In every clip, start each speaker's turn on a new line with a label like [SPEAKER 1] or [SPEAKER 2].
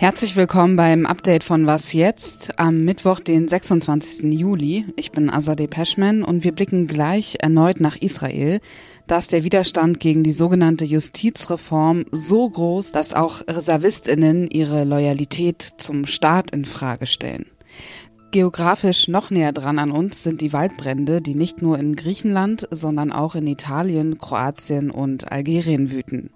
[SPEAKER 1] Herzlich willkommen beim Update von Was jetzt am Mittwoch, den 26. Juli. Ich bin Azadeh Peschman und wir blicken gleich erneut nach Israel. Da ist der Widerstand gegen die sogenannte Justizreform so groß, dass auch ReservistInnen ihre Loyalität zum Staat in Frage stellen. Geografisch noch näher dran an uns sind die Waldbrände, die nicht nur in Griechenland, sondern auch in Italien, Kroatien und Algerien wüten.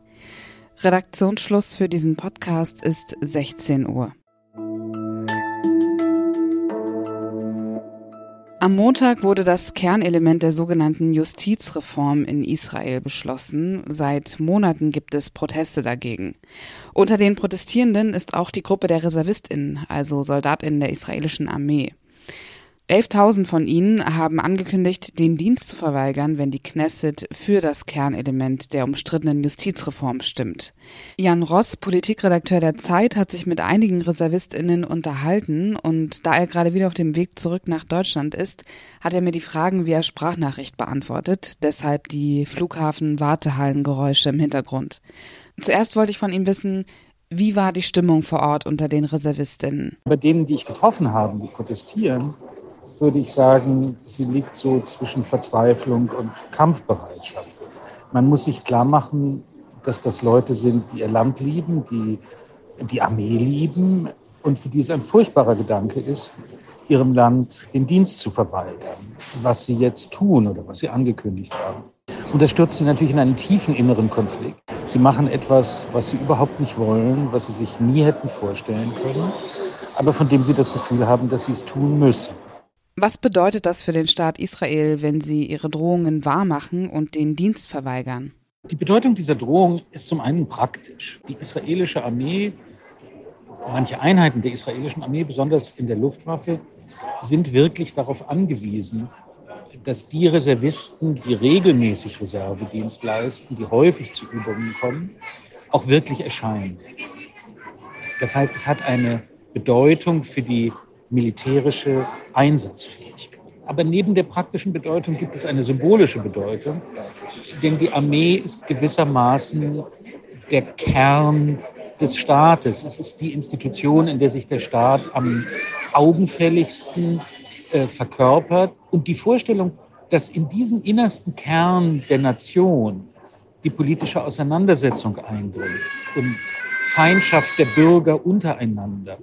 [SPEAKER 1] Redaktionsschluss für diesen Podcast ist 16 Uhr. Am Montag wurde das Kernelement der sogenannten Justizreform in Israel beschlossen. Seit Monaten gibt es Proteste dagegen. Unter den Protestierenden ist auch die Gruppe der Reservistinnen, also Soldatinnen der israelischen Armee. 11.000 von ihnen haben angekündigt, den Dienst zu verweigern, wenn die Knesset für das Kernelement der umstrittenen Justizreform stimmt. Jan Ross, Politikredakteur der Zeit, hat sich mit einigen Reservistinnen unterhalten und da er gerade wieder auf dem Weg zurück nach Deutschland ist, hat er mir die Fragen via Sprachnachricht beantwortet, deshalb die Flughafen-Wartehallengeräusche im Hintergrund. Zuerst wollte ich von ihm wissen, wie war die Stimmung vor Ort unter den Reservistinnen?
[SPEAKER 2] Bei denen, die ich getroffen habe, die protestieren, würde ich sagen, sie liegt so zwischen Verzweiflung und Kampfbereitschaft. Man muss sich klar machen, dass das Leute sind, die ihr Land lieben, die die Armee lieben und für die es ein furchtbarer Gedanke ist, ihrem Land den Dienst zu verweigern, was sie jetzt tun oder was sie angekündigt haben. Und das stürzt sie natürlich in einen tiefen inneren Konflikt. Sie machen etwas, was sie überhaupt nicht wollen, was sie sich nie hätten vorstellen können, aber von dem sie das Gefühl haben, dass sie es tun müssen.
[SPEAKER 1] Was bedeutet das für den Staat Israel, wenn sie ihre Drohungen wahrmachen und den Dienst verweigern?
[SPEAKER 2] Die Bedeutung dieser Drohung ist zum einen praktisch. Die israelische Armee, manche Einheiten der israelischen Armee, besonders in der Luftwaffe, sind wirklich darauf angewiesen, dass die Reservisten, die regelmäßig Reservedienst leisten, die häufig zu Übungen kommen, auch wirklich erscheinen. Das heißt, es hat eine Bedeutung für die militärische Einsatzfähigkeit. Aber neben der praktischen Bedeutung gibt es eine symbolische Bedeutung, denn die Armee ist gewissermaßen der Kern des Staates. Es ist die Institution, in der sich der Staat am augenfälligsten äh, verkörpert. Und die Vorstellung, dass in diesen innersten Kern der Nation die politische Auseinandersetzung eindringt und Feindschaft der Bürger untereinander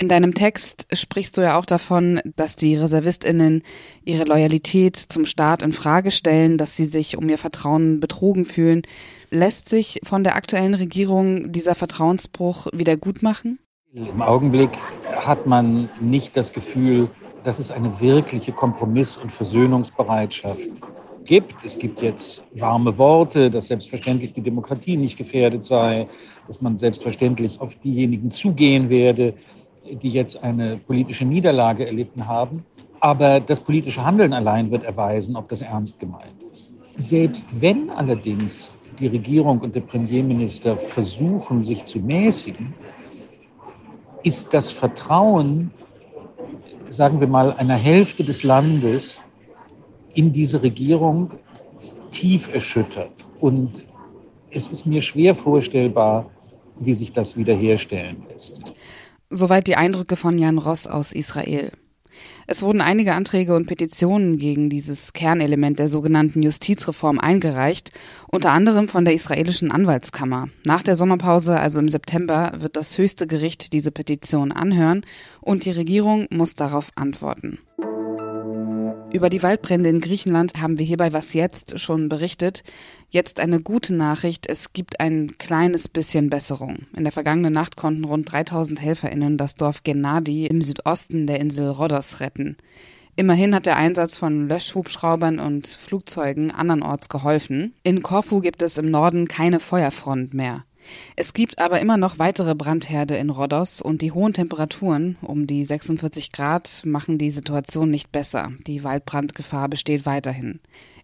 [SPEAKER 1] in deinem Text sprichst du ja auch davon, dass die Reservistinnen ihre Loyalität zum Staat in Frage stellen, dass sie sich um ihr Vertrauen betrogen fühlen. Lässt sich von der aktuellen Regierung dieser Vertrauensbruch wieder gut machen?
[SPEAKER 2] Im Augenblick hat man nicht das Gefühl, dass es eine wirkliche Kompromiss- und Versöhnungsbereitschaft gibt. Es gibt jetzt warme Worte, dass selbstverständlich die Demokratie nicht gefährdet sei, dass man selbstverständlich auf diejenigen zugehen werde, die jetzt eine politische Niederlage erlitten haben. Aber das politische Handeln allein wird erweisen, ob das ernst gemeint ist. Selbst wenn allerdings die Regierung und der Premierminister versuchen, sich zu mäßigen, ist das Vertrauen, sagen wir mal, einer Hälfte des Landes in diese Regierung tief erschüttert. Und es ist mir schwer vorstellbar, wie sich das wiederherstellen lässt.
[SPEAKER 1] Soweit die Eindrücke von Jan Ross aus Israel. Es wurden einige Anträge und Petitionen gegen dieses Kernelement der sogenannten Justizreform eingereicht, unter anderem von der israelischen Anwaltskammer. Nach der Sommerpause, also im September, wird das höchste Gericht diese Petition anhören und die Regierung muss darauf antworten. Über die Waldbrände in Griechenland haben wir hierbei was jetzt schon berichtet. Jetzt eine gute Nachricht. Es gibt ein kleines bisschen Besserung. In der vergangenen Nacht konnten rund 3000 HelferInnen das Dorf Gennadi im Südosten der Insel Rhodos retten. Immerhin hat der Einsatz von Löschhubschraubern und Flugzeugen andernorts geholfen. In Korfu gibt es im Norden keine Feuerfront mehr. Es gibt aber immer noch weitere Brandherde in Rhodos und die hohen Temperaturen um die 46 Grad machen die Situation nicht besser. Die Waldbrandgefahr besteht weiterhin.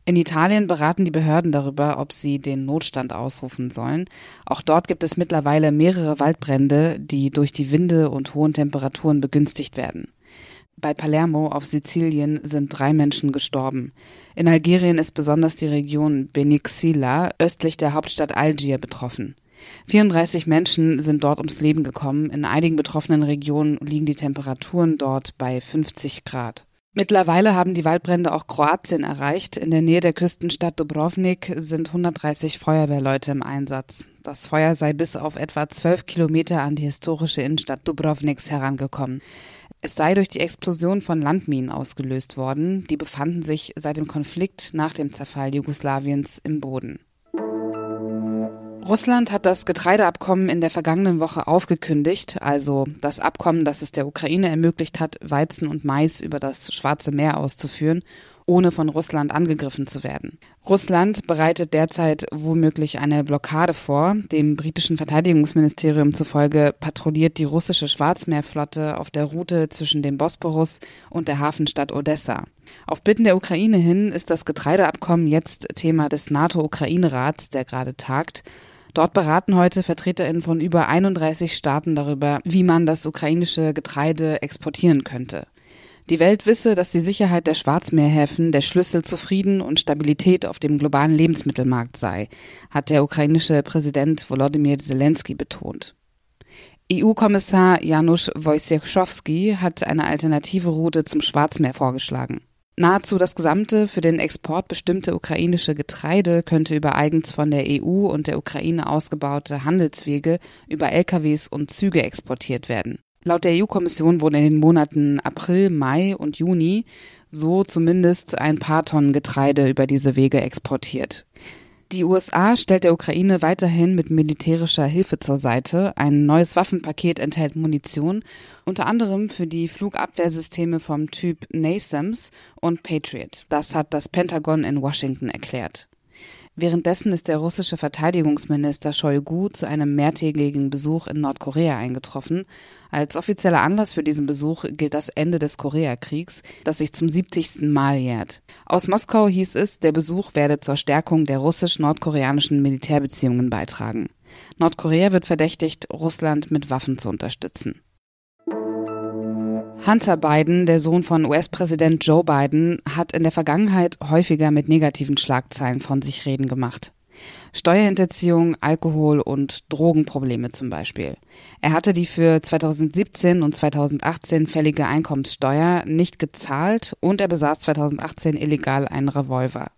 [SPEAKER 1] In Italien beraten die Behörden darüber, ob sie den Notstand ausrufen sollen. Auch dort gibt es mittlerweile mehrere Waldbrände, die durch die Winde und hohen Temperaturen begünstigt werden. Bei Palermo auf Sizilien sind drei Menschen gestorben. In Algerien ist besonders die Region Benixila östlich der Hauptstadt Algier betroffen. 34 Menschen sind dort ums Leben gekommen. In einigen betroffenen Regionen liegen die Temperaturen dort bei 50 Grad. Mittlerweile haben die Waldbrände auch Kroatien erreicht. In der Nähe der Küstenstadt Dubrovnik sind 130 Feuerwehrleute im Einsatz. Das Feuer sei bis auf etwa 12 Kilometer an die historische Innenstadt Dubrovniks herangekommen. Es sei durch die Explosion von Landminen ausgelöst worden. Die befanden sich seit dem Konflikt nach dem Zerfall Jugoslawiens im Boden. Russland hat das Getreideabkommen in der vergangenen Woche aufgekündigt, also das Abkommen, das es der Ukraine ermöglicht hat, Weizen und Mais über das Schwarze Meer auszuführen, ohne von Russland angegriffen zu werden. Russland bereitet derzeit womöglich eine Blockade vor. Dem britischen Verteidigungsministerium zufolge patrouilliert die russische Schwarzmeerflotte auf der Route zwischen dem Bosporus und der Hafenstadt Odessa. Auf Bitten der Ukraine hin ist das Getreideabkommen jetzt Thema des NATO-Ukraine-Rats, der gerade tagt. Dort beraten heute VertreterInnen von über 31 Staaten darüber, wie man das ukrainische Getreide exportieren könnte. Die Welt wisse, dass die Sicherheit der Schwarzmeerhäfen der Schlüssel zu Frieden und Stabilität auf dem globalen Lebensmittelmarkt sei, hat der ukrainische Präsident Volodymyr Zelensky betont. EU-Kommissar Janusz Wojciechowski hat eine alternative Route zum Schwarzmeer vorgeschlagen. Nahezu das gesamte für den Export bestimmte ukrainische Getreide könnte über eigens von der EU und der Ukraine ausgebaute Handelswege über LKWs und Züge exportiert werden. Laut der EU-Kommission wurden in den Monaten April, Mai und Juni so zumindest ein paar Tonnen Getreide über diese Wege exportiert. Die USA stellt der Ukraine weiterhin mit militärischer Hilfe zur Seite. Ein neues Waffenpaket enthält Munition, unter anderem für die Flugabwehrsysteme vom Typ NASAMS und Patriot. Das hat das Pentagon in Washington erklärt. Währenddessen ist der russische Verteidigungsminister Shoigu zu einem mehrtägigen Besuch in Nordkorea eingetroffen. Als offizieller Anlass für diesen Besuch gilt das Ende des Koreakriegs, das sich zum 70. Mal jährt. Aus Moskau hieß es, der Besuch werde zur Stärkung der russisch-nordkoreanischen Militärbeziehungen beitragen. Nordkorea wird verdächtigt, Russland mit Waffen zu unterstützen. Hunter Biden, der Sohn von US-Präsident Joe Biden, hat in der Vergangenheit häufiger mit negativen Schlagzeilen von sich reden gemacht. Steuerhinterziehung, Alkohol und Drogenprobleme zum Beispiel. Er hatte die für 2017 und 2018 fällige Einkommenssteuer nicht gezahlt und er besaß 2018 illegal einen Revolver.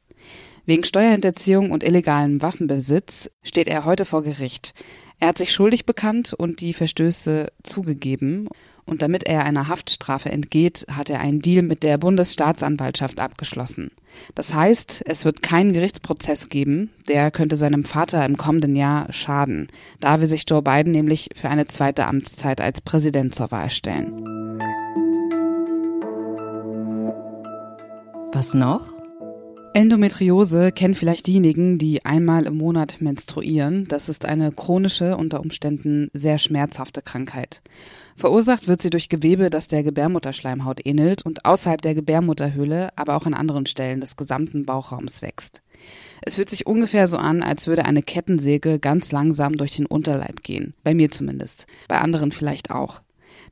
[SPEAKER 1] Wegen Steuerhinterziehung und illegalem Waffenbesitz steht er heute vor Gericht. Er hat sich schuldig bekannt und die Verstöße zugegeben. Und damit er einer Haftstrafe entgeht, hat er einen Deal mit der Bundesstaatsanwaltschaft abgeschlossen. Das heißt, es wird keinen Gerichtsprozess geben, der könnte seinem Vater im kommenden Jahr schaden. Da will sich Joe Biden nämlich für eine zweite Amtszeit als Präsident zur Wahl stellen.
[SPEAKER 3] Was noch?
[SPEAKER 1] Endometriose kennen vielleicht diejenigen, die einmal im Monat menstruieren. Das ist eine chronische, unter Umständen sehr schmerzhafte Krankheit. Verursacht wird sie durch Gewebe, das der Gebärmutterschleimhaut ähnelt und außerhalb der Gebärmutterhöhle, aber auch an anderen Stellen des gesamten Bauchraums wächst. Es fühlt sich ungefähr so an, als würde eine Kettensäge ganz langsam durch den Unterleib gehen. Bei mir zumindest. Bei anderen vielleicht auch.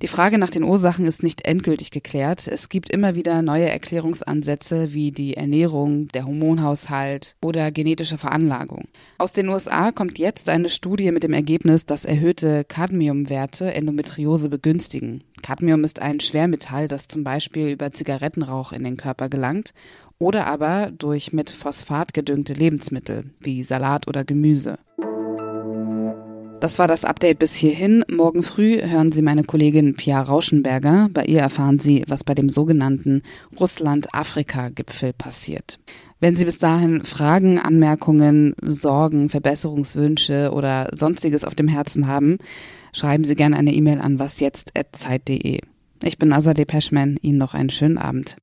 [SPEAKER 1] Die Frage nach den Ursachen ist nicht endgültig geklärt. Es gibt immer wieder neue Erklärungsansätze wie die Ernährung, der Hormonhaushalt oder genetische Veranlagung. Aus den USA kommt jetzt eine Studie mit dem Ergebnis, dass erhöhte Cadmiumwerte Endometriose begünstigen. Cadmium ist ein Schwermetall, das zum Beispiel über Zigarettenrauch in den Körper gelangt oder aber durch mit Phosphat gedüngte Lebensmittel wie Salat oder Gemüse. Das war das Update bis hierhin. Morgen früh hören Sie meine Kollegin Pia Rauschenberger. Bei ihr erfahren Sie, was bei dem sogenannten Russland-Afrika-Gipfel passiert. Wenn Sie bis dahin Fragen, Anmerkungen, Sorgen, Verbesserungswünsche oder sonstiges auf dem Herzen haben, schreiben Sie gerne eine E-Mail an wasjetzt.zeit.de. Ich bin Azadeh Peschman. Ihnen noch einen schönen Abend.